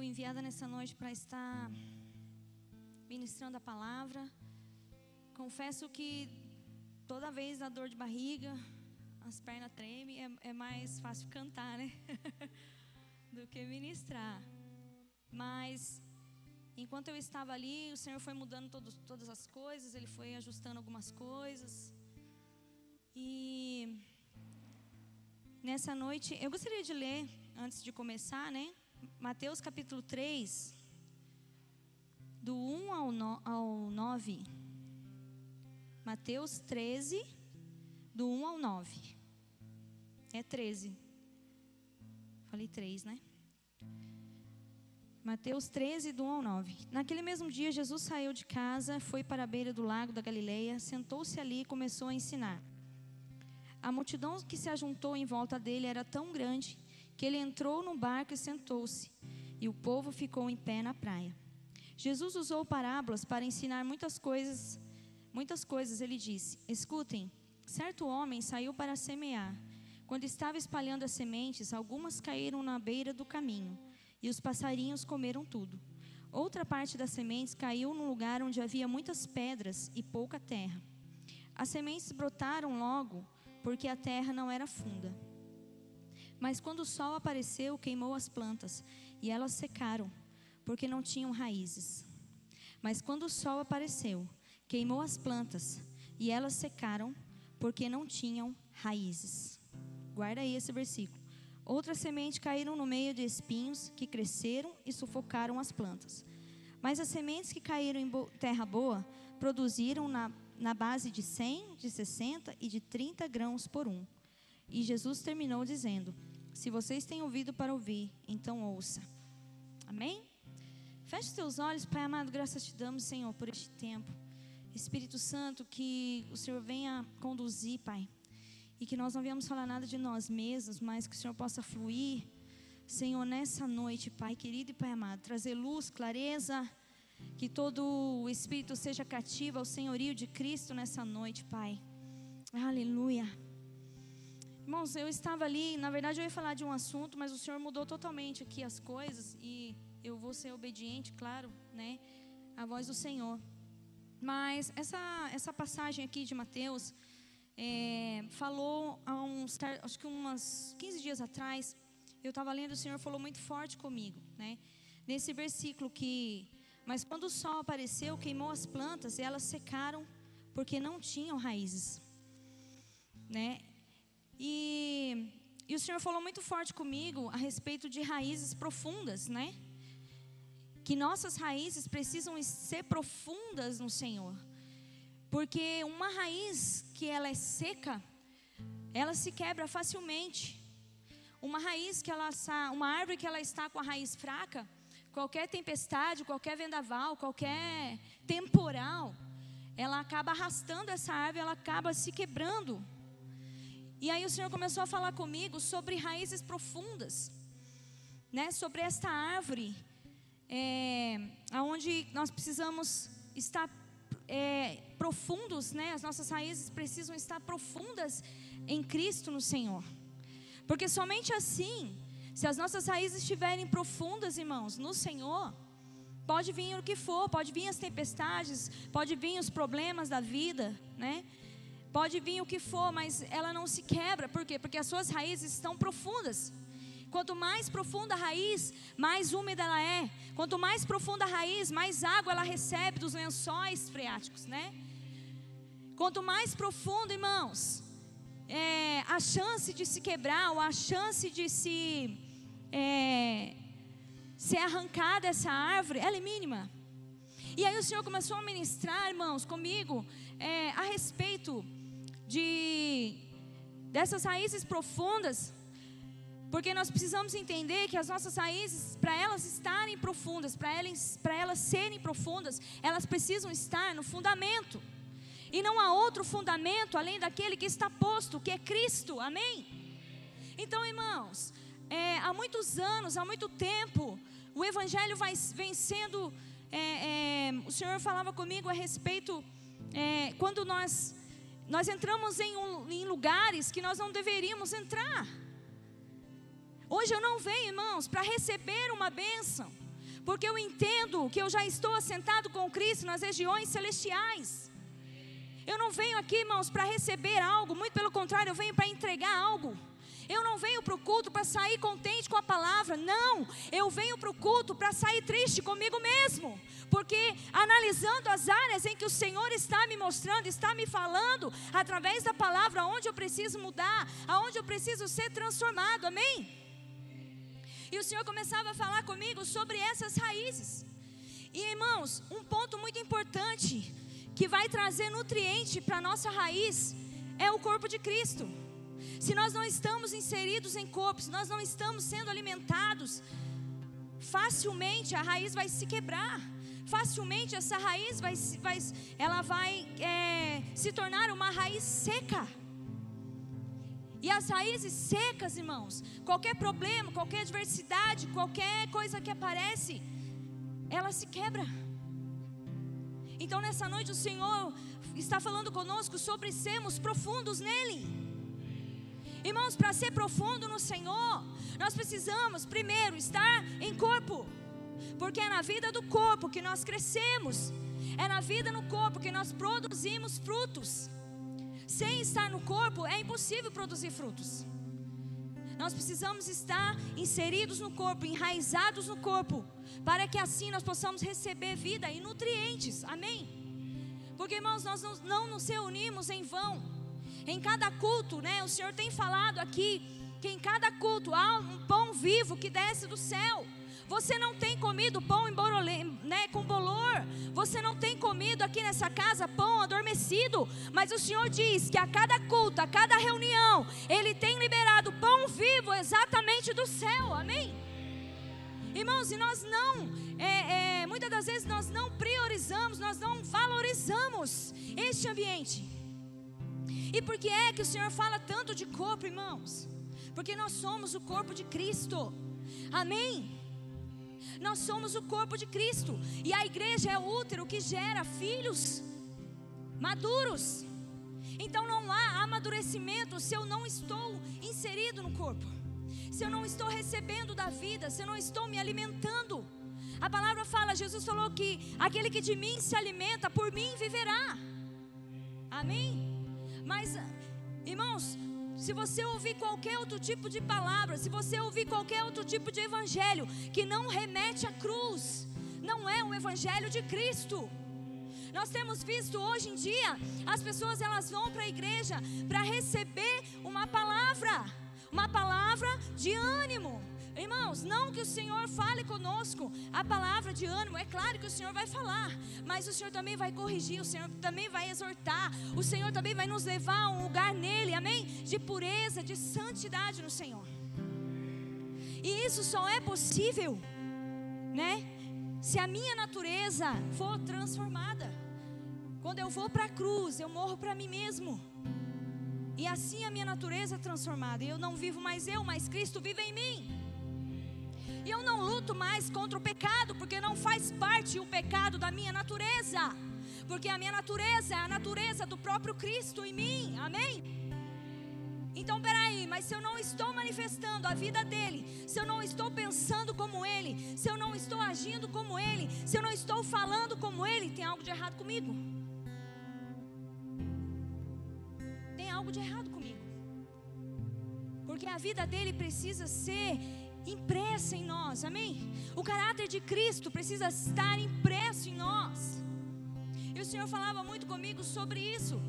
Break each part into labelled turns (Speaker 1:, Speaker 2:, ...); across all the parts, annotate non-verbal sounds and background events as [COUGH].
Speaker 1: fui enviada nessa noite para estar ministrando a palavra. Confesso que toda vez a dor de barriga, as pernas tremem, é, é mais fácil cantar, né? [LAUGHS] Do que ministrar. Mas enquanto eu estava ali, o Senhor foi mudando todos, todas as coisas, Ele foi ajustando algumas coisas. E nessa noite, eu gostaria de ler, antes de começar, né? Mateus capítulo 3, do 1 ao, no, ao 9. Mateus 13, do 1 ao 9. É 13. Falei 3, né? Mateus 13, do 1 ao 9. Naquele mesmo dia, Jesus saiu de casa, foi para a beira do lago da Galileia, sentou-se ali e começou a ensinar. A multidão que se ajuntou em volta dele era tão grande que ele entrou no barco e sentou-se, e o povo ficou em pé na praia. Jesus usou parábolas para ensinar muitas coisas. Muitas coisas ele disse: Escutem, certo homem saiu para semear. Quando estava espalhando as sementes, algumas caíram na beira do caminho, e os passarinhos comeram tudo. Outra parte das sementes caiu num lugar onde havia muitas pedras e pouca terra. As sementes brotaram logo, porque a terra não era funda. Mas quando o sol apareceu, queimou as plantas, e elas secaram, porque não tinham raízes. Mas quando o sol apareceu, queimou as plantas, e elas secaram, porque não tinham raízes. Guarda aí esse versículo. Outras sementes caíram no meio de espinhos que cresceram e sufocaram as plantas. Mas as sementes que caíram em terra boa produziram na na base de 100, de 60 e de 30 grãos por um. E Jesus terminou dizendo: Se vocês têm ouvido para ouvir, então ouça. Amém? Feche seus olhos, Pai amado, graças te damos, Senhor, por este tempo. Espírito Santo, que o Senhor venha conduzir, Pai. E que nós não venhamos falar nada de nós mesmos, mas que o Senhor possa fluir, Senhor, nessa noite, Pai querido e Pai amado, trazer luz, clareza que todo o espírito seja cativo ao senhorio de Cristo nessa noite, Pai. Aleluia. Irmãos, eu estava ali, na verdade eu ia falar de um assunto, mas o Senhor mudou totalmente aqui as coisas e eu vou ser obediente, claro, né? A voz do Senhor. Mas essa, essa passagem aqui de Mateus é, falou há uns, acho que umas 15 dias atrás, eu estava lendo, o Senhor falou muito forte comigo, né? Nesse versículo que mas quando o sol apareceu, queimou as plantas e elas secaram porque não tinham raízes, né? E, e o Senhor falou muito forte comigo a respeito de raízes profundas, né? Que nossas raízes precisam ser profundas no Senhor, porque uma raiz que ela é seca, ela se quebra facilmente. Uma raiz que ela uma árvore que ela está com a raiz fraca, Qualquer tempestade, qualquer vendaval, qualquer temporal, ela acaba arrastando essa árvore, ela acaba se quebrando. E aí o Senhor começou a falar comigo sobre raízes profundas, né? Sobre esta árvore, é, aonde nós precisamos estar é, profundos, né? As nossas raízes precisam estar profundas em Cristo, no Senhor, porque somente assim se as nossas raízes estiverem profundas, irmãos, no Senhor, pode vir o que for, pode vir as tempestades, pode vir os problemas da vida, né? Pode vir o que for, mas ela não se quebra, por quê? Porque as suas raízes estão profundas. Quanto mais profunda a raiz, mais úmida ela é. Quanto mais profunda a raiz, mais água ela recebe dos lençóis freáticos, né? Quanto mais profundo, irmãos, é, a chance de se quebrar, ou a chance de se é, ser arrancada essa árvore, ela é mínima. E aí o Senhor começou a ministrar, irmãos, comigo, é, a respeito de dessas raízes profundas, porque nós precisamos entender que as nossas raízes, para elas estarem profundas, para elas, elas serem profundas, elas precisam estar no fundamento. E não há outro fundamento além daquele que está posto, que é Cristo. Amém? Então, irmãos, é, há muitos anos, há muito tempo, o Evangelho vai, vem sendo. É, é, o Senhor falava comigo a respeito é, quando nós nós entramos em, um, em lugares que nós não deveríamos entrar. Hoje eu não venho, irmãos, para receber uma bênção. porque eu entendo que eu já estou assentado com Cristo nas regiões celestiais. Eu não venho aqui, irmãos, para receber algo, muito pelo contrário, eu venho para entregar algo. Venho para o culto para sair contente com a palavra, não. Eu venho para o culto para sair triste comigo mesmo, porque analisando as áreas em que o Senhor está me mostrando, está me falando, através da palavra, onde eu preciso mudar, aonde eu preciso ser transformado, amém? E o Senhor começava a falar comigo sobre essas raízes. E irmãos, um ponto muito importante que vai trazer nutriente para a nossa raiz é o corpo de Cristo. Se nós não estamos inseridos em corpo, se nós não estamos sendo alimentados, facilmente a raiz vai se quebrar. Facilmente essa raiz vai, vai ela vai é, se tornar uma raiz seca. E as raízes secas, irmãos, qualquer problema, qualquer adversidade, qualquer coisa que aparece, ela se quebra. Então nessa noite o Senhor está falando conosco sobre sermos profundos nele. Irmãos, para ser profundo no Senhor, nós precisamos primeiro estar em corpo, porque é na vida do corpo que nós crescemos, é na vida no corpo que nós produzimos frutos. Sem estar no corpo é impossível produzir frutos. Nós precisamos estar inseridos no corpo, enraizados no corpo, para que assim nós possamos receber vida e nutrientes. Amém? Porque, irmãos, nós não, nos reunimos em vão. Em cada culto, né? O Senhor tem falado aqui que em cada culto há um pão vivo que desce do céu. Você não tem comido pão em borolê, né, com bolor. Você não tem comido aqui nessa casa pão adormecido. Mas o Senhor diz que a cada culto, a cada reunião, Ele tem liberado pão vivo exatamente do céu. Amém? Irmãos, e nós não, é, é, muitas das vezes nós não priorizamos, nós não valorizamos este ambiente. E por que é que o Senhor fala tanto de corpo, irmãos? Porque nós somos o corpo de Cristo. Amém? Nós somos o corpo de Cristo. E a igreja é o útero que gera filhos maduros. Então não há amadurecimento se eu não estou inserido no corpo. Se eu não estou recebendo da vida, se eu não estou me alimentando. A palavra fala, Jesus falou que aquele que de mim se alimenta, por mim viverá. Amém? Mas, irmãos, se você ouvir qualquer outro tipo de palavra, se você ouvir qualquer outro tipo de evangelho que não remete à cruz, não é um evangelho de Cristo. Nós temos visto hoje em dia as pessoas elas vão para a igreja para receber uma palavra, uma palavra de ânimo, Irmãos, não que o Senhor fale conosco a palavra de ânimo, é claro que o Senhor vai falar, mas o Senhor também vai corrigir, o Senhor também vai exortar, o Senhor também vai nos levar a um lugar nele, amém? De pureza, de santidade no Senhor. E isso só é possível, né? Se a minha natureza for transformada. Quando eu vou para a cruz, eu morro para mim mesmo. E assim a minha natureza é transformada. Eu não vivo mais eu, mas Cristo vive em mim. E eu não luto mais contra o pecado, porque não faz parte o pecado da minha natureza. Porque a minha natureza é a natureza do próprio Cristo em mim. Amém? Então, peraí, mas se eu não estou manifestando a vida dele, se eu não estou pensando como ele, se eu não estou agindo como ele, se eu não estou falando como ele, tem algo de errado comigo. Tem algo de errado comigo. Porque a vida dele precisa ser impressa em nós, amém? O caráter de Cristo precisa estar impresso em nós. E o Senhor falava muito comigo sobre isso,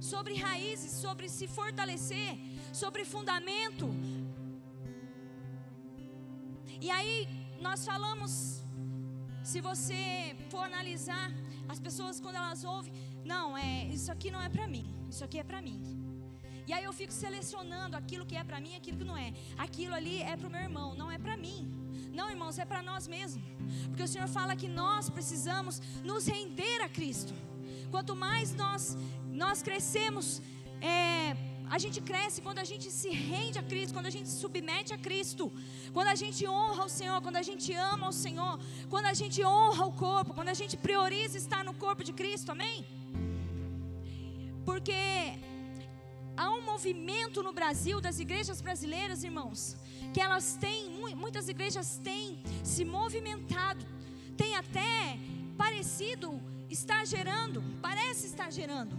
Speaker 1: sobre raízes, sobre se fortalecer, sobre fundamento. E aí nós falamos, se você for analisar, as pessoas quando elas ouvem, não, é, isso aqui não é para mim, isso aqui é para mim. E aí eu fico selecionando aquilo que é para mim aquilo que não é. Aquilo ali é para o meu irmão, não é para mim. Não, irmãos, é para nós mesmos. Porque o Senhor fala que nós precisamos nos render a Cristo. Quanto mais nós, nós crescemos, é, a gente cresce quando a gente se rende a Cristo, quando a gente se submete a Cristo, quando a gente honra o Senhor, quando a gente ama o Senhor, quando a gente honra o corpo, quando a gente prioriza estar no corpo de Cristo, amém? Porque há um movimento no Brasil das igrejas brasileiras, irmãos, que elas têm, muitas igrejas têm se movimentado tem até parecido estar gerando, parece estar gerando.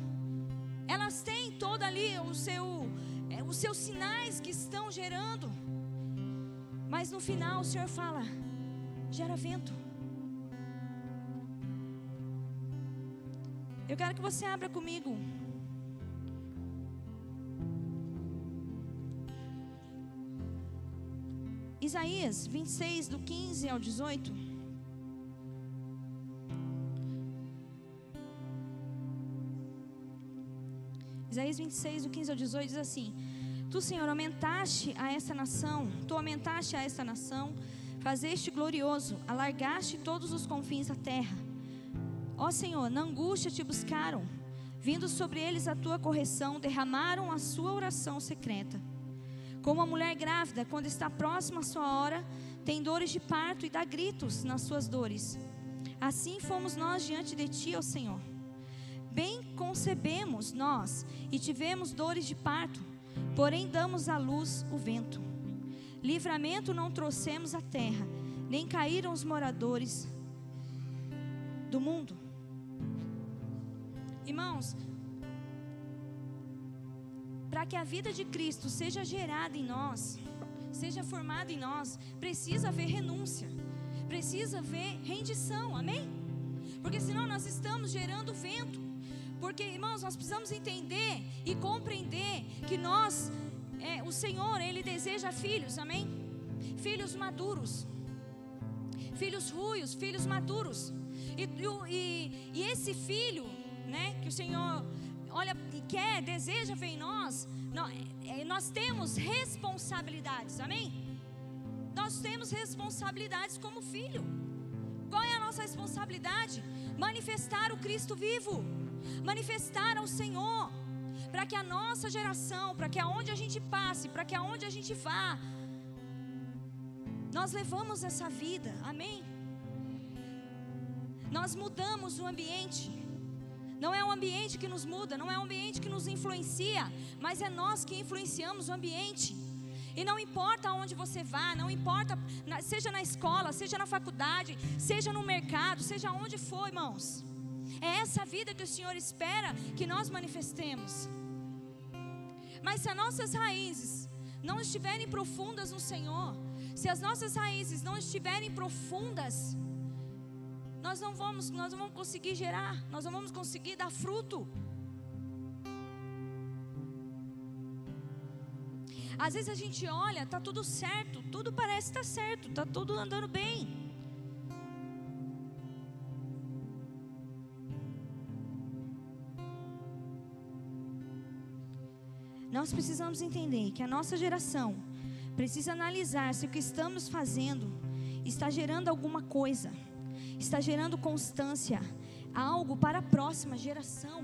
Speaker 1: Elas têm todo ali o seu, é, os seus sinais que estão gerando. Mas no final o Senhor fala: gera vento. Eu quero que você abra comigo. Isaías 26, do 15 ao 18. Isaías 26, do 15 ao 18 diz assim: Tu, Senhor, aumentaste a essa nação, tu aumentaste a essa nação, fazeste glorioso, alargaste todos os confins da terra. Ó Senhor, na angústia te buscaram, vindo sobre eles a tua correção, derramaram a sua oração secreta. Como a mulher grávida, quando está próxima à sua hora, tem dores de parto e dá gritos nas suas dores. Assim fomos nós diante de ti, ó Senhor. Bem concebemos nós e tivemos dores de parto Porém, damos à luz o vento. Livramento não trouxemos à terra, nem caíram os moradores do mundo. Irmãos, para que a vida de Cristo seja gerada em nós, seja formada em nós, precisa haver renúncia, precisa haver rendição, amém? Porque senão nós estamos gerando vento. Porque, irmãos, nós precisamos entender e compreender que nós, é, o Senhor, Ele deseja filhos, amém? Filhos maduros, filhos ruios, filhos maduros. E, e, e esse filho, né, que o Senhor olha quer, deseja ver em nós, nós, é, nós temos responsabilidades, amém? Nós temos responsabilidades como filho. Qual é a nossa responsabilidade? Manifestar o Cristo vivo manifestar ao Senhor, para que a nossa geração, para que aonde a gente passe, para que aonde a gente vá, nós levamos essa vida, amém? Nós mudamos o ambiente. Não é o ambiente que nos muda, não é o ambiente que nos influencia, mas é nós que influenciamos o ambiente. E não importa aonde você vá, não importa, seja na escola, seja na faculdade, seja no mercado, seja onde for, irmãos. É essa vida que o Senhor espera que nós manifestemos. Mas se as nossas raízes não estiverem profundas no Senhor, se as nossas raízes não estiverem profundas, nós não vamos, nós não vamos conseguir gerar, nós não vamos conseguir dar fruto. Às vezes a gente olha, tá tudo certo, tudo parece estar tá certo, tá tudo andando bem. Nós precisamos entender que a nossa geração precisa analisar se o que estamos fazendo está gerando alguma coisa, está gerando constância, algo para a próxima geração.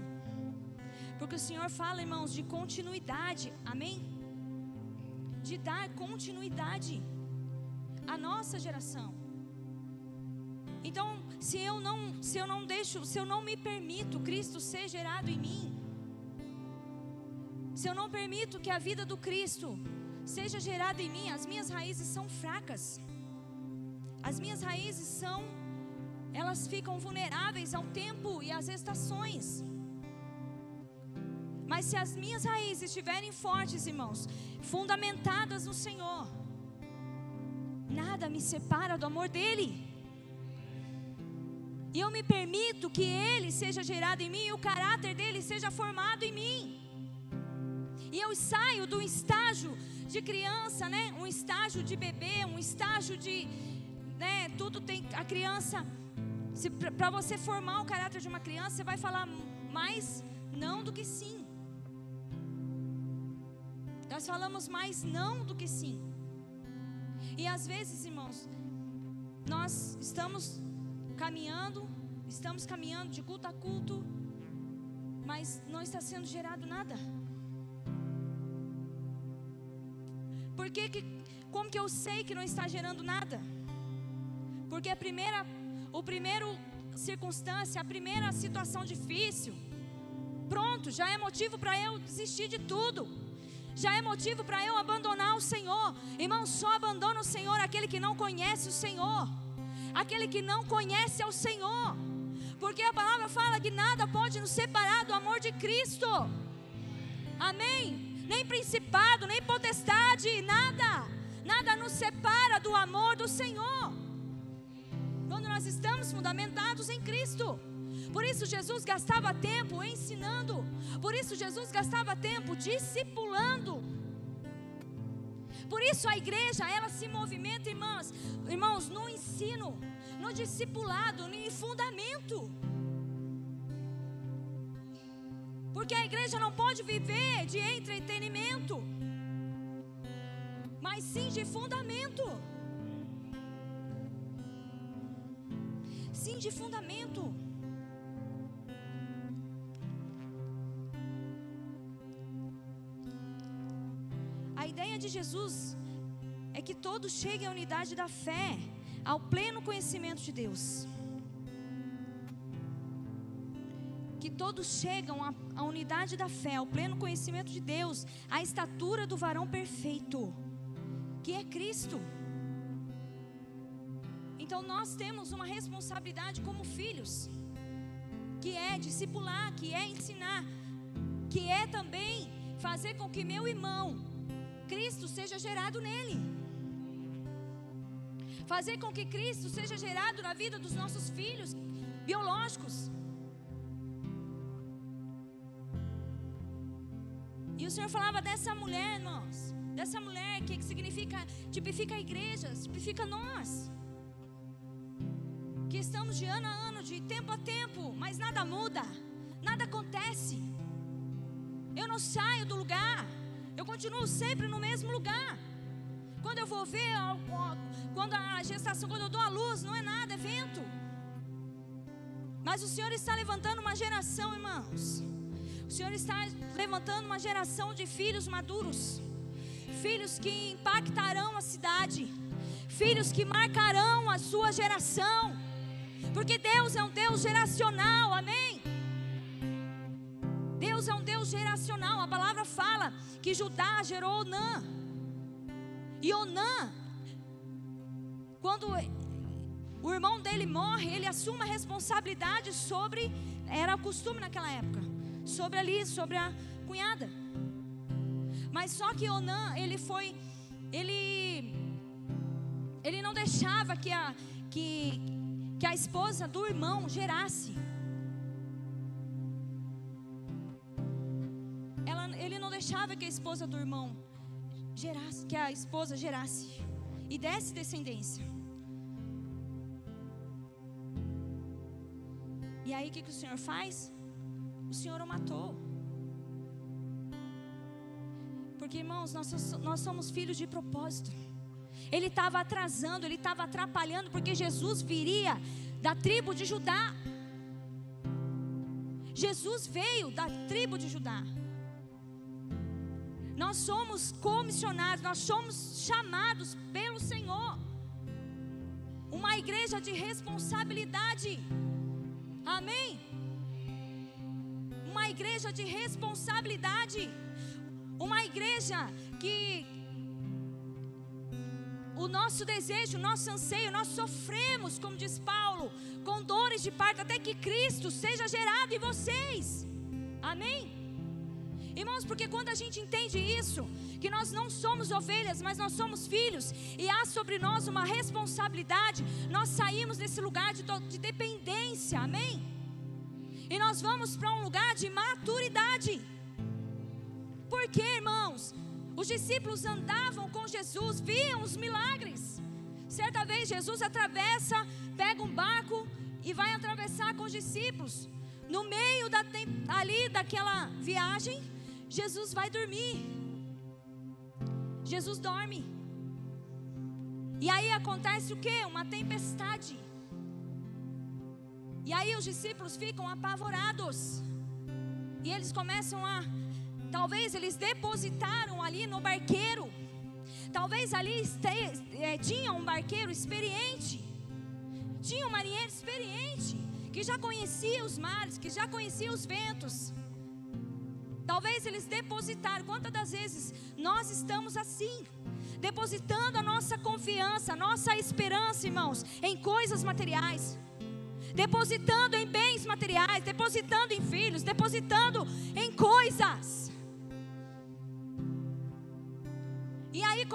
Speaker 1: Porque o Senhor fala, irmãos, de continuidade, amém? De dar continuidade à nossa geração. Então, se eu não, se eu não deixo, se eu não me permito Cristo ser gerado em mim, se eu não permito que a vida do Cristo seja gerada em mim, as minhas raízes são fracas. As minhas raízes são, elas ficam vulneráveis ao tempo e às estações. Mas se as minhas raízes estiverem fortes, irmãos, fundamentadas no Senhor, nada me separa do amor dEle. E eu me permito que Ele seja gerado em mim e o caráter dele seja formado em mim. E eu saio do estágio de criança, né? Um estágio de bebê, um estágio de, né? Tudo tem a criança. Para você formar o caráter de uma criança, você vai falar mais não do que sim. Nós falamos mais não do que sim. E às vezes, irmãos, nós estamos caminhando, estamos caminhando de culto a culto, mas não está sendo gerado nada. Por que, que como que eu sei que não está gerando nada? Porque a primeira, o primeiro circunstância, a primeira situação difícil, pronto, já é motivo para eu desistir de tudo. Já é motivo para eu abandonar o Senhor. Irmão, só abandona o Senhor aquele que não conhece o Senhor. aquele que não conhece ao Senhor. Porque a palavra fala que nada pode nos separar do amor de Cristo. Amém? Nem principado, nem potestade, nada. Nada nos separa do amor do Senhor. Quando nós estamos fundamentados em Cristo. Por isso Jesus gastava tempo ensinando. Por isso Jesus gastava tempo discipulando. Por isso a igreja, ela se movimenta, irmãos, irmãos, no ensino, no discipulado, no fundamento. Porque a igreja não pode viver de entretenimento, mas sim de fundamento. Sim, de fundamento. A ideia de Jesus é que todos cheguem à unidade da fé, ao pleno conhecimento de Deus. que todos chegam à, à unidade da fé, ao pleno conhecimento de Deus, à estatura do varão perfeito, que é Cristo. Então nós temos uma responsabilidade como filhos, que é discipular, que é ensinar, que é também fazer com que meu irmão, Cristo, seja gerado nele. Fazer com que Cristo seja gerado na vida dos nossos filhos biológicos. E o Senhor falava dessa mulher, nós, dessa mulher que significa, tipifica a igreja, tipifica nós. Que estamos de ano a ano, de tempo a tempo, mas nada muda, nada acontece. Eu não saio do lugar, eu continuo sempre no mesmo lugar. Quando eu vou ver, quando a gestação, quando eu dou a luz, não é nada, é vento. Mas o Senhor está levantando uma geração, irmãos o Senhor está levantando uma geração de filhos maduros, filhos que impactarão a cidade, filhos que marcarão a sua geração, porque Deus é um Deus geracional, amém? Deus é um Deus geracional, a palavra fala que Judá gerou Onã, e Onã, quando o irmão dele morre, ele assume a responsabilidade sobre, era o costume naquela época sobre ali, sobre a cunhada. Mas só que Onã, ele foi, ele, ele não deixava que a, que, que a esposa do irmão gerasse. Ela, ele não deixava que a esposa do irmão gerasse, que a esposa gerasse e desse descendência. E aí o que, que o Senhor faz? o Senhor o matou. Porque, irmãos, nós, nós somos filhos de propósito. Ele estava atrasando, ele estava atrapalhando, porque Jesus viria da tribo de Judá. Jesus veio da tribo de Judá. Nós somos comissionados, nós somos chamados pelo Senhor. Uma igreja de responsabilidade. Amém? uma igreja de responsabilidade, uma igreja que o nosso desejo, o nosso anseio, nós sofremos, como diz Paulo, com dores de parto, até que Cristo seja gerado em vocês. Amém? Irmãos, porque quando a gente entende isso, que nós não somos ovelhas, mas nós somos filhos, e há sobre nós uma responsabilidade, nós saímos desse lugar de, de dependência, amém? E nós vamos para um lugar de maturidade. Porque, irmãos, os discípulos andavam com Jesus, viam os milagres. Certa vez Jesus atravessa, pega um barco e vai atravessar com os discípulos. No meio da, ali daquela viagem, Jesus vai dormir. Jesus dorme. E aí acontece o que? Uma tempestade. E aí os discípulos ficam apavorados. E eles começam a. Talvez eles depositaram ali no barqueiro. Talvez ali é, tinha um barqueiro experiente. Tinha um marinheiro experiente. Que já conhecia os mares, que já conhecia os ventos. Talvez eles depositaram. Quantas das vezes nós estamos assim? depositando a nossa confiança, a nossa esperança, irmãos, em coisas materiais, depositando em bens materiais, depositando em filhos, depositando em coisas.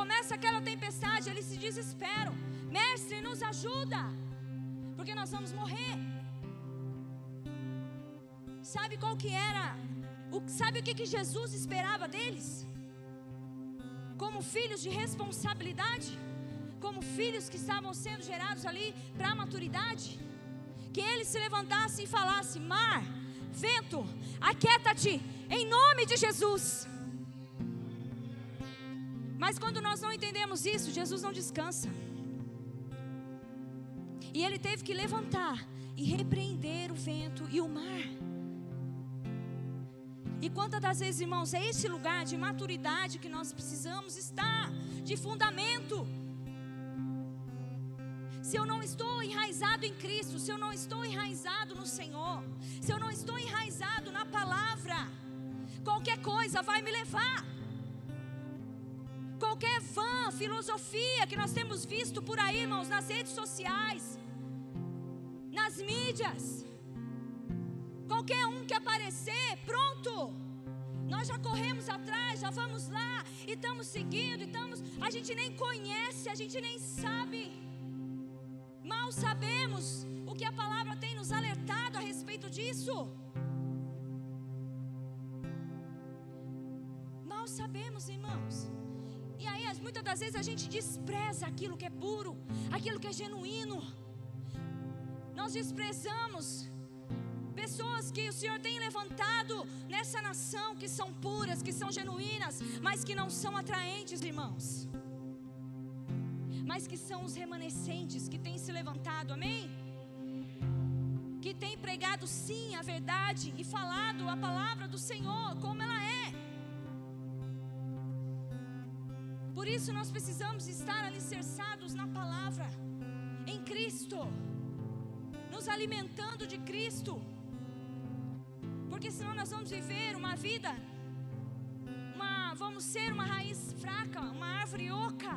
Speaker 1: Começa aquela tempestade, eles se desesperam. Mestre, nos ajuda, porque nós vamos morrer. Sabe qual que era? O, sabe o que, que Jesus esperava deles? como filhos de responsabilidade, como filhos que estavam sendo gerados ali para a maturidade, que eles se levantassem e falassem: Mar, vento, aquieta-te, em nome de Jesus. Mas quando nós não entendemos isso, Jesus não descansa. E ele teve que levantar e repreender o vento e o mar. E quantas das vezes, irmãos, é esse lugar de maturidade que nós precisamos estar, de fundamento. Se eu não estou enraizado em Cristo, se eu não estou enraizado no Senhor, se eu não estou enraizado na palavra, qualquer coisa vai me levar. Qualquer vã filosofia que nós temos visto por aí, irmãos, nas redes sociais, nas mídias, Qualquer um que aparecer, pronto. Nós já corremos atrás, já vamos lá, e estamos seguindo, estamos, a gente nem conhece, a gente nem sabe. Mal sabemos o que a palavra tem nos alertado a respeito disso. Mal sabemos, irmãos. E aí, muitas das vezes a gente despreza aquilo que é puro, aquilo que é genuíno. Nós desprezamos pessoas que o Senhor tem levantado nessa nação que são puras, que são genuínas, mas que não são atraentes, irmãos. Mas que são os remanescentes que têm se levantado, amém? Que têm pregado sim a verdade e falado a palavra do Senhor como ela é. Por isso nós precisamos estar alicerçados na palavra, em Cristo, nos alimentando de Cristo. Porque senão nós vamos viver uma vida, uma, vamos ser uma raiz fraca, uma árvore oca.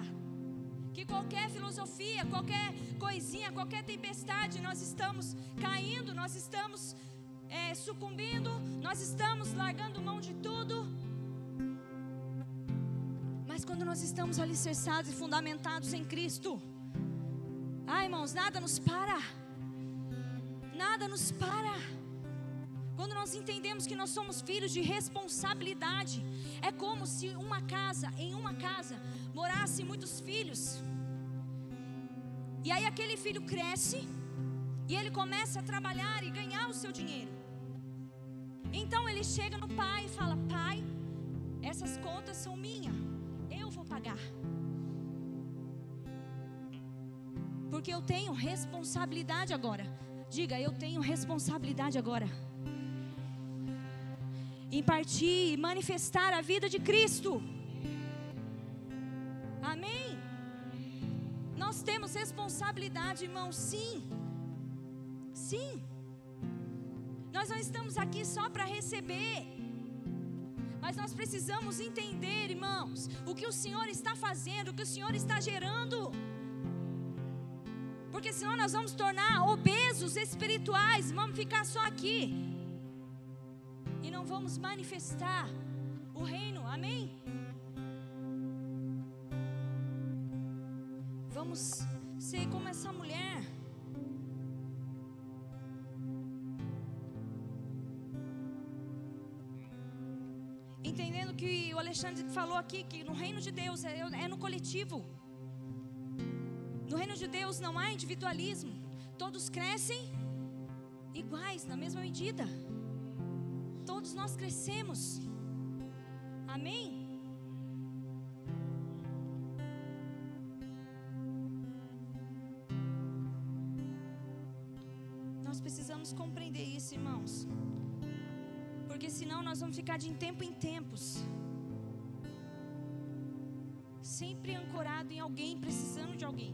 Speaker 1: Que qualquer filosofia, qualquer coisinha, qualquer tempestade, nós estamos caindo, nós estamos é, sucumbindo, nós estamos largando mão de tudo. Nós estamos alicerçados e fundamentados em Cristo, ai irmãos, nada nos para, nada nos para. Quando nós entendemos que nós somos filhos de responsabilidade, é como se uma casa, em uma casa, morassem muitos filhos. E aí aquele filho cresce e ele começa a trabalhar e ganhar o seu dinheiro. Então ele chega no pai e fala: Pai, essas contas são minhas, vou pagar. Porque eu tenho responsabilidade agora. Diga, eu tenho responsabilidade agora impartir e manifestar a vida de Cristo. Amém? Nós temos responsabilidade, irmão, sim. Sim. Nós não estamos aqui só para receber. Mas nós precisamos entender, irmãos, o que o Senhor está fazendo, o que o Senhor está gerando. Porque senão nós vamos tornar obesos espirituais, vamos ficar só aqui e não vamos manifestar o reino, amém? Vamos ser como essa mulher. Entendendo que o Alexandre falou aqui que no reino de Deus é, é no coletivo. No reino de Deus não há individualismo. Todos crescem iguais, na mesma medida todos nós crescemos. Amém? Nós precisamos compreender isso, irmãos. Porque senão nós vamos ficar de tempo em tempos. Sempre ancorado em alguém, precisando de alguém.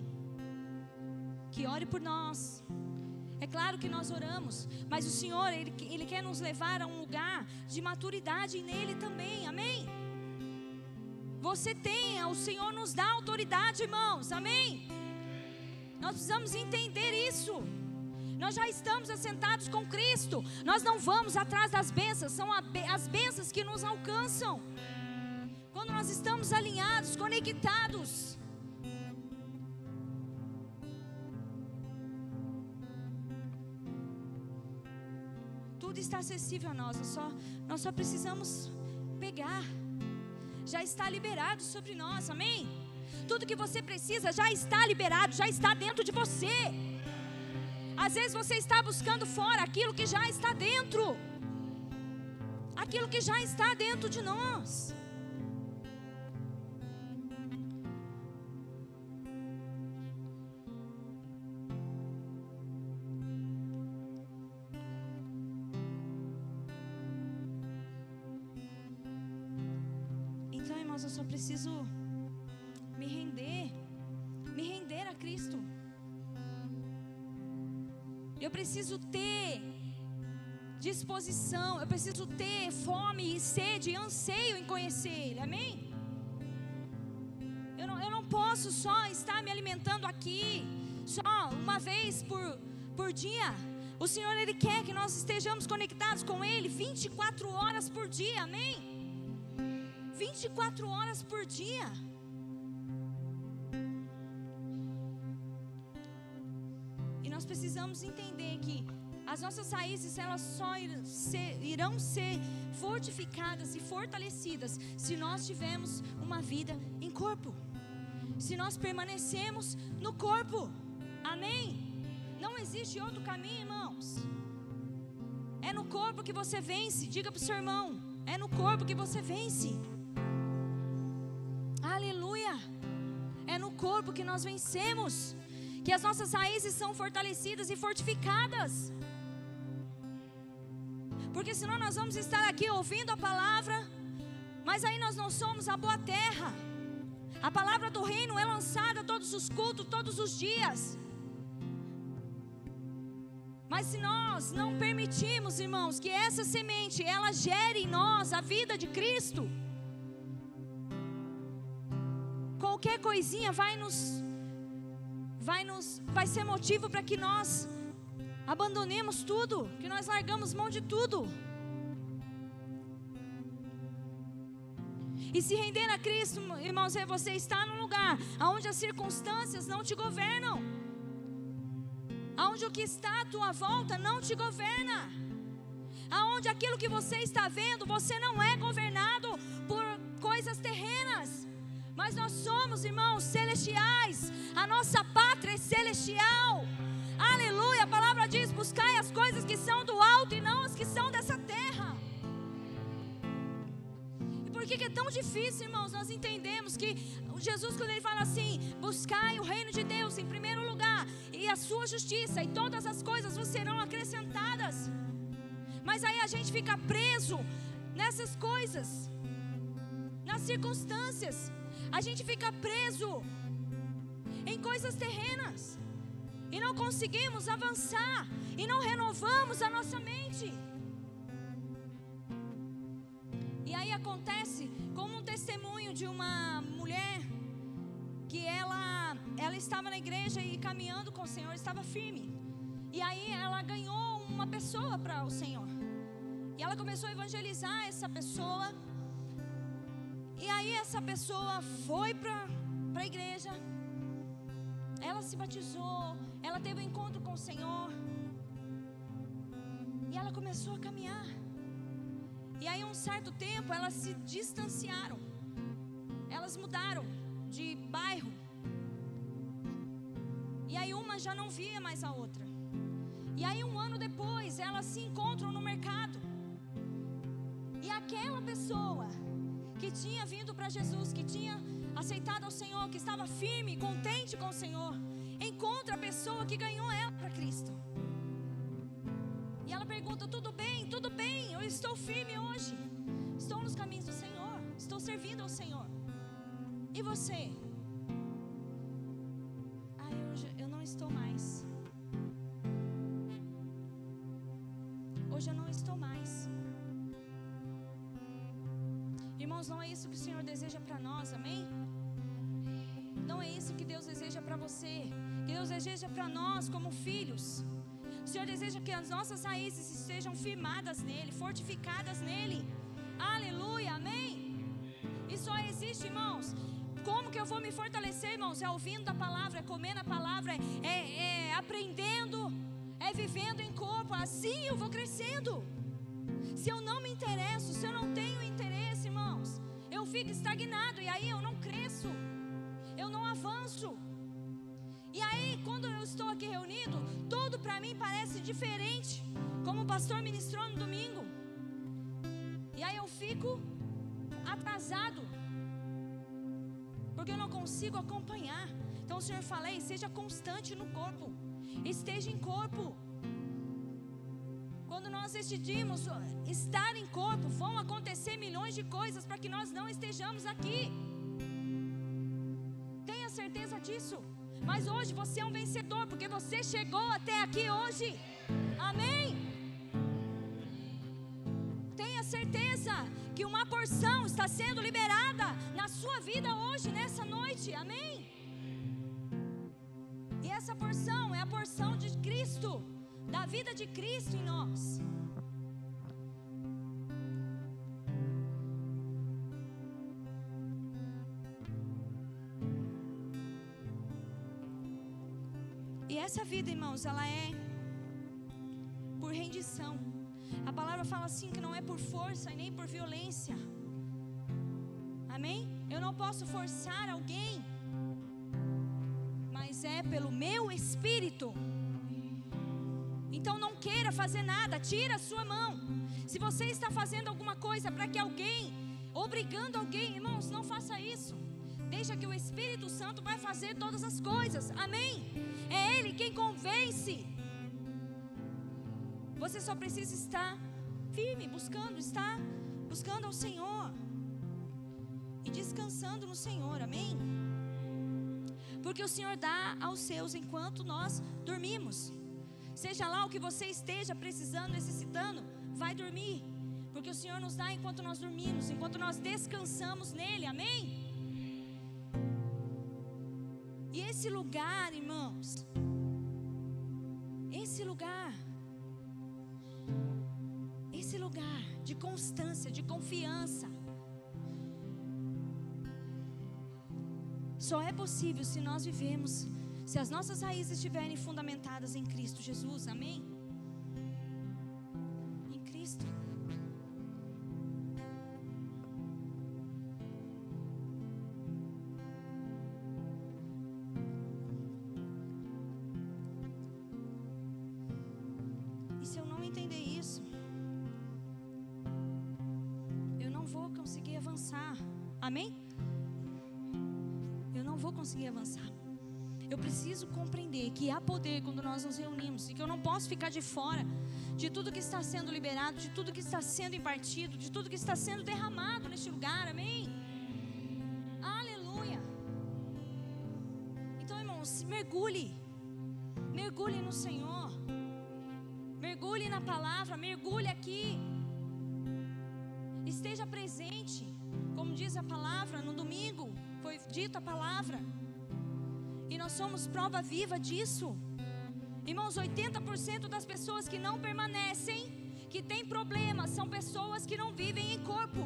Speaker 1: Que ore por nós é claro que nós oramos, mas o Senhor, Ele, Ele quer nos levar a um lugar de maturidade nele também, amém? Você tem, o Senhor nos dá autoridade, irmãos. Amém? Nós precisamos entender isso. Nós já estamos assentados com Cristo. Nós não vamos atrás das bênçãos, são as bênçãos que nos alcançam. Quando nós estamos alinhados, conectados. Tudo está acessível a nós, nós só, nós só precisamos pegar. Já está liberado sobre nós, amém? Tudo que você precisa já está liberado, já está dentro de você. Às vezes você está buscando fora aquilo que já está dentro. Aquilo que já está dentro de nós. Eu preciso ter disposição, eu preciso ter fome e sede e anseio em conhecer Ele, amém? Eu não, eu não posso só estar me alimentando aqui, só uma vez por, por dia. O Senhor, Ele quer que nós estejamos conectados com Ele 24 horas por dia, amém? 24 horas por dia. Precisamos entender que as nossas raízes elas só irão ser fortificadas e fortalecidas se nós tivermos uma vida em corpo. Se nós permanecemos no corpo. Amém? Não existe outro caminho, irmãos. É no corpo que você vence. Diga para o seu irmão: é no corpo que você vence. Aleluia. É no corpo que nós vencemos que as nossas raízes são fortalecidas e fortificadas. Porque senão nós vamos estar aqui ouvindo a palavra, mas aí nós não somos a boa terra. A palavra do reino é lançada todos os cultos, todos os dias. Mas se nós não permitirmos, irmãos, que essa semente ela gere em nós a vida de Cristo, qualquer coisinha vai nos vai nos vai ser motivo para que nós abandonemos tudo, que nós largamos mão de tudo. E se render a Cristo, irmãos, é você estar num lugar onde as circunstâncias não te governam. Aonde o que está à tua volta não te governa. Aonde aquilo que você está vendo, você não é governado por coisas terrenas. Mas nós somos, irmãos, celestiais. A nossa pátria é celestial. Aleluia. A palavra diz: buscai as coisas que são do alto e não as que são dessa terra. E por que, é tão difícil, irmãos? Nós entendemos que Jesus, quando ele fala assim: buscai o reino de Deus em primeiro lugar e a sua justiça, e todas as coisas vos serão acrescentadas. Mas aí a gente fica preso nessas coisas, nas circunstâncias. A gente fica preso em coisas terrenas e não conseguimos avançar e não renovamos a nossa mente. E aí acontece como um testemunho de uma mulher que ela ela estava na igreja e caminhando com o Senhor, estava firme. E aí ela ganhou uma pessoa para o Senhor. E ela começou a evangelizar essa pessoa. E aí essa pessoa foi para a igreja. Ela se batizou, ela teve um encontro com o Senhor. E ela começou a caminhar. E aí um certo tempo elas se distanciaram. Elas mudaram de bairro. E aí uma já não via mais a outra. E aí um ano depois elas se encontram no mercado. E aquela pessoa que tinha vindo para Jesus, que tinha aceitado ao Senhor, que estava firme, contente com o Senhor, encontra a pessoa que ganhou ela para Cristo. E ela pergunta: Tudo bem? Tudo bem, eu estou firme hoje. Estou nos caminhos do Senhor, estou servindo ao Senhor. E você? Irmãos, não é isso que o Senhor deseja para nós, amém? Não é isso que Deus deseja para você. Que Deus deseja para nós como filhos. O Senhor deseja que as nossas raízes estejam firmadas nele, fortificadas nele. Aleluia, amém? E só existe, irmãos. Como que eu vou me fortalecer, irmãos? É ouvindo a palavra, é comendo a palavra, é, é aprendendo, é vivendo em corpo. Assim eu vou crescendo. Se eu não me interesso, se eu não tenho fico estagnado e aí eu não cresço, eu não avanço. E aí, quando eu estou aqui reunido, tudo para mim parece diferente, como o pastor ministrou no domingo. E aí eu fico atrasado, porque eu não consigo acompanhar. Então o Senhor falei, seja constante no corpo, esteja em corpo. Quando nós decidimos estar em corpo, vão acontecer milhões de coisas para que nós não estejamos aqui. Tenha certeza disso. Mas hoje você é um vencedor, porque você chegou até aqui hoje. Amém? Tenha certeza que uma porção está sendo liberada na sua vida hoje, nessa noite. Amém? Da vida de Cristo em nós. E essa vida, irmãos, ela é por rendição. A palavra fala assim que não é por força e nem por violência. Amém? Eu não posso forçar alguém, mas é pelo meu espírito. Queira fazer nada, tira a sua mão. Se você está fazendo alguma coisa para que alguém, obrigando alguém, irmãos, não faça isso. Deixa que o Espírito Santo vai fazer todas as coisas. Amém? É Ele quem convence. Você só precisa estar firme, buscando, estar buscando ao Senhor e descansando no Senhor. Amém? Porque o Senhor dá aos seus enquanto nós dormimos. Seja lá o que você esteja precisando, necessitando, vai dormir. Porque o Senhor nos dá enquanto nós dormimos, enquanto nós descansamos nele. Amém? E esse lugar, irmãos, esse lugar, esse lugar de constância, de confiança, só é possível se nós vivemos, se as nossas raízes estiverem fundamentadas em Cristo Jesus, amém? Ficar de fora de tudo que está sendo liberado, de tudo que está sendo impartido, de tudo que está sendo derramado neste lugar. Amém? Aleluia. Então, irmãos, mergulhe. Mergulhe no Senhor. Mergulhe na palavra, mergulhe aqui. Esteja presente. Como diz a palavra, no domingo foi dita a palavra. E nós somos prova viva disso. Irmãos, 80% das pessoas que não permanecem, que têm problemas, são pessoas que não vivem em corpo.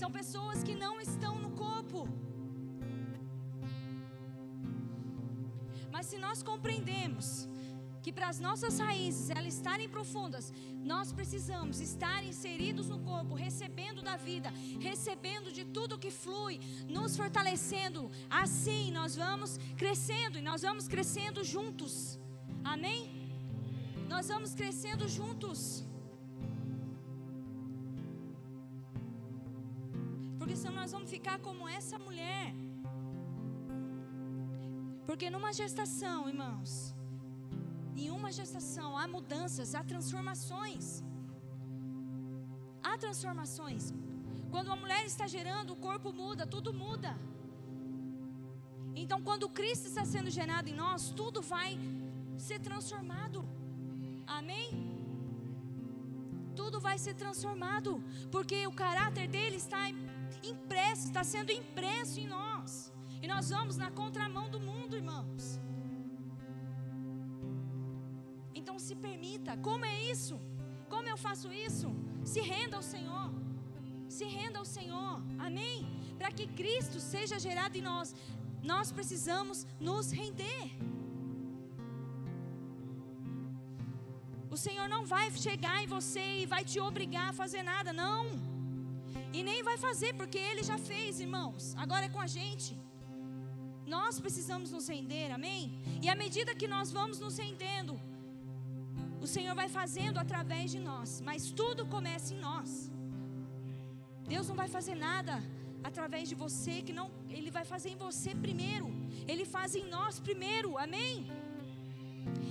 Speaker 1: São pessoas que não estão no corpo. Mas se nós compreendemos que para as nossas raízes elas estarem profundas, nós precisamos estar inseridos no corpo, recebendo da vida, recebendo de tudo que flui, nos fortalecendo. Assim nós vamos crescendo e nós vamos crescendo juntos. Amém? Nós vamos crescendo juntos. Porque senão nós vamos ficar como essa mulher. Porque numa gestação, irmãos, em uma gestação há mudanças, há transformações. Há transformações. Quando a mulher está gerando, o corpo muda, tudo muda. Então, quando Cristo está sendo gerado em nós, tudo vai ser transformado. Amém? Tudo vai ser transformado, porque o caráter dele está impresso, está sendo impresso em nós. E nós vamos na contramão do mundo, irmãos. Então se permita. Como é isso? Como eu faço isso? Se renda ao Senhor. Se renda ao Senhor. Amém? Para que Cristo seja gerado em nós, nós precisamos nos render. O Senhor não vai chegar em você e vai te obrigar a fazer nada, não. E nem vai fazer, porque Ele já fez, irmãos. Agora é com a gente. Nós precisamos nos render, amém? E à medida que nós vamos nos rendendo, o Senhor vai fazendo através de nós, mas tudo começa em nós. Deus não vai fazer nada através de você que não, ele vai fazer em você primeiro. Ele faz em nós primeiro. Amém?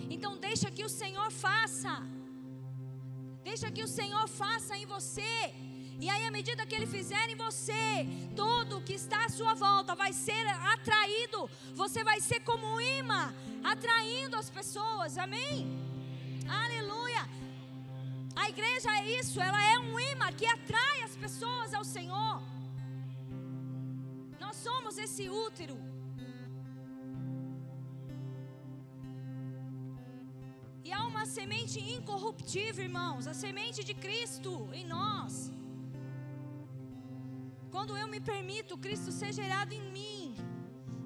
Speaker 1: Então deixa que o Senhor faça. Deixa que o Senhor faça em você. E aí, à medida que Ele fizer em você, tudo que está à sua volta vai ser atraído. Você vai ser como um imã, atraindo as pessoas. Amém? Aleluia. A igreja é isso, ela é um imã que atrai as pessoas ao Senhor. Nós somos esse útero. E há uma semente incorruptível, irmãos, a semente de Cristo em nós. Quando eu me permito Cristo ser gerado em mim,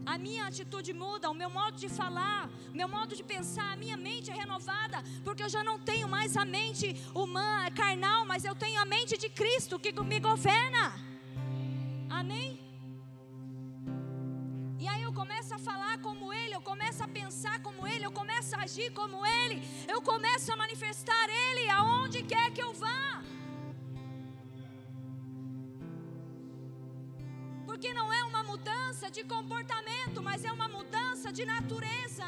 Speaker 1: a minha atitude muda, o meu modo de falar, o meu modo de pensar, a minha mente é renovada, porque eu já não tenho mais a mente humana, carnal, mas eu tenho a mente de Cristo que me governa. Amém? Agir como Ele, eu começo a manifestar Ele aonde quer que eu vá. Porque não é uma mudança de comportamento, mas é uma mudança de natureza.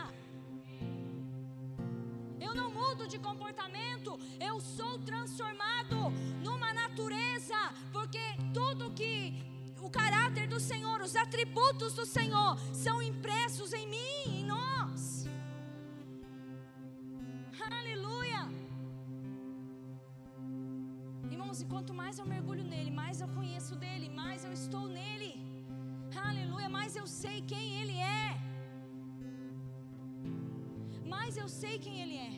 Speaker 1: Eu não mudo de comportamento, eu sou transformado numa natureza, porque tudo que o caráter do Senhor, os atributos do Senhor são impressos em mim, em nós. Aleluia. Irmãos, e quanto mais eu mergulho nele, mais eu conheço dele, mais eu estou nele. Aleluia, mais eu sei quem ele é. Mais eu sei quem ele é.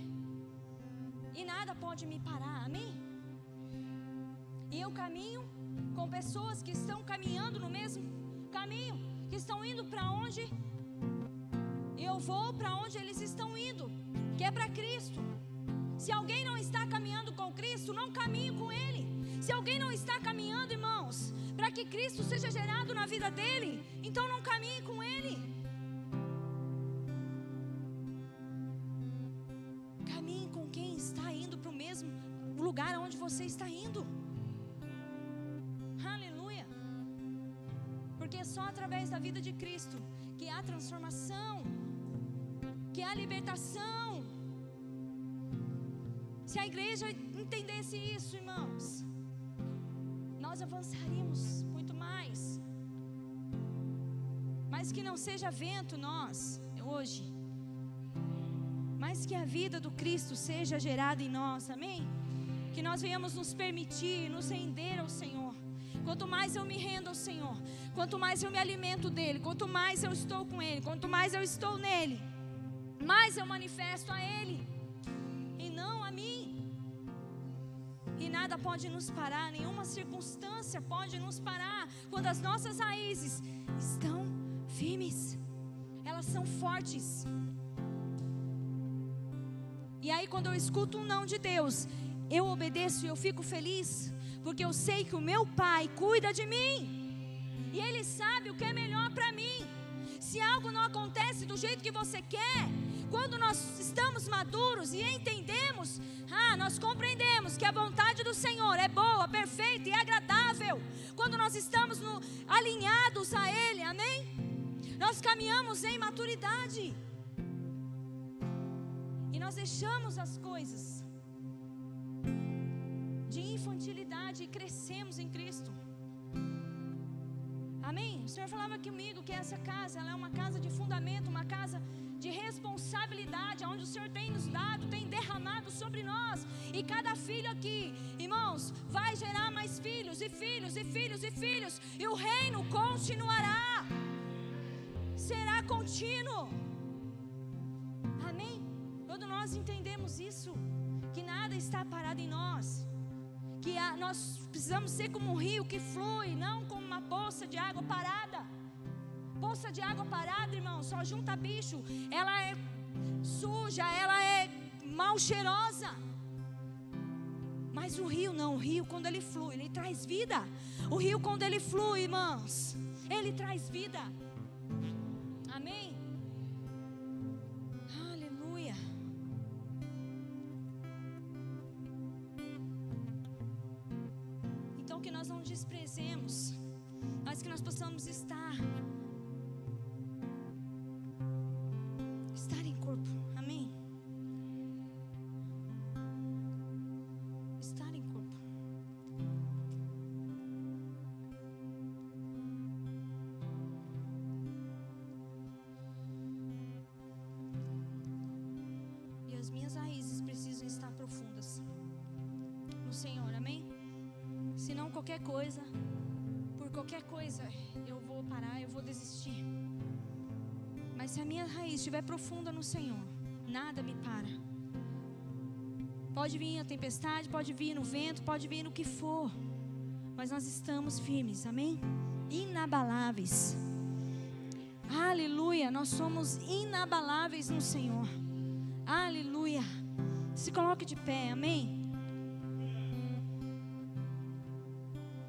Speaker 1: E nada pode me parar, amém? E eu caminho com pessoas que estão caminhando no mesmo caminho, que estão indo para onde eu vou, para onde eles é para Cristo. Se alguém não está caminhando com Cristo, não caminhe com Ele. Se alguém não está caminhando, irmãos, para que Cristo seja gerado na vida dele, então não caminhe com Ele. Caminhe com quem está indo para o mesmo lugar aonde você está indo. é só através da vida de Cristo que há transformação, que há libertação. Se a igreja entendesse isso, irmãos, nós avançaríamos muito mais. Mas que não seja vento nós, hoje, mas que a vida do Cristo seja gerada em nós, amém? Que nós venhamos nos permitir, nos render ao Senhor. Quanto mais eu me rendo ao Senhor, quanto mais eu me alimento dele, quanto mais eu estou com ele, quanto mais eu estou nele, mais eu manifesto a ele mim. E nada pode nos parar, nenhuma circunstância pode nos parar quando as nossas raízes estão firmes, elas são fortes. E aí, quando eu escuto um não de Deus, eu obedeço e eu fico feliz, porque eu sei que o meu Pai cuida de mim. E Ele sabe o que é melhor para mim. Se algo não acontece do jeito que você quer, quando nós estamos maduros e entendemos, ah, nós compreendemos que a vontade do Senhor é boa, perfeita e agradável. Quando nós estamos no, alinhados a Ele, amém? Nós caminhamos em maturidade. E nós deixamos as coisas de infantilidade e crescemos em Cristo. Amém? O Senhor falava comigo que essa casa ela é uma casa de fundamento, uma casa de responsabilidade, onde o Senhor tem nos dado, tem derramado sobre nós. E cada filho aqui, irmãos, vai gerar mais filhos e filhos e filhos e filhos, e o reino continuará. Será contínuo. Amém? Quando nós entendemos isso, que nada está parado em nós, que a, nós precisamos ser como um rio que flui, não como uma poça de água parada poça de água parada, irmão, só junta bicho. Ela é suja, ela é mal cheirosa. Mas o rio não, o rio quando ele flui, ele traz vida. O rio quando ele flui, irmãos, ele traz vida. Pode vir no vento, pode vir no que for, mas nós estamos firmes, amém? Inabaláveis. Aleluia, nós somos inabaláveis no Senhor. Aleluia. Se coloque de pé, amém?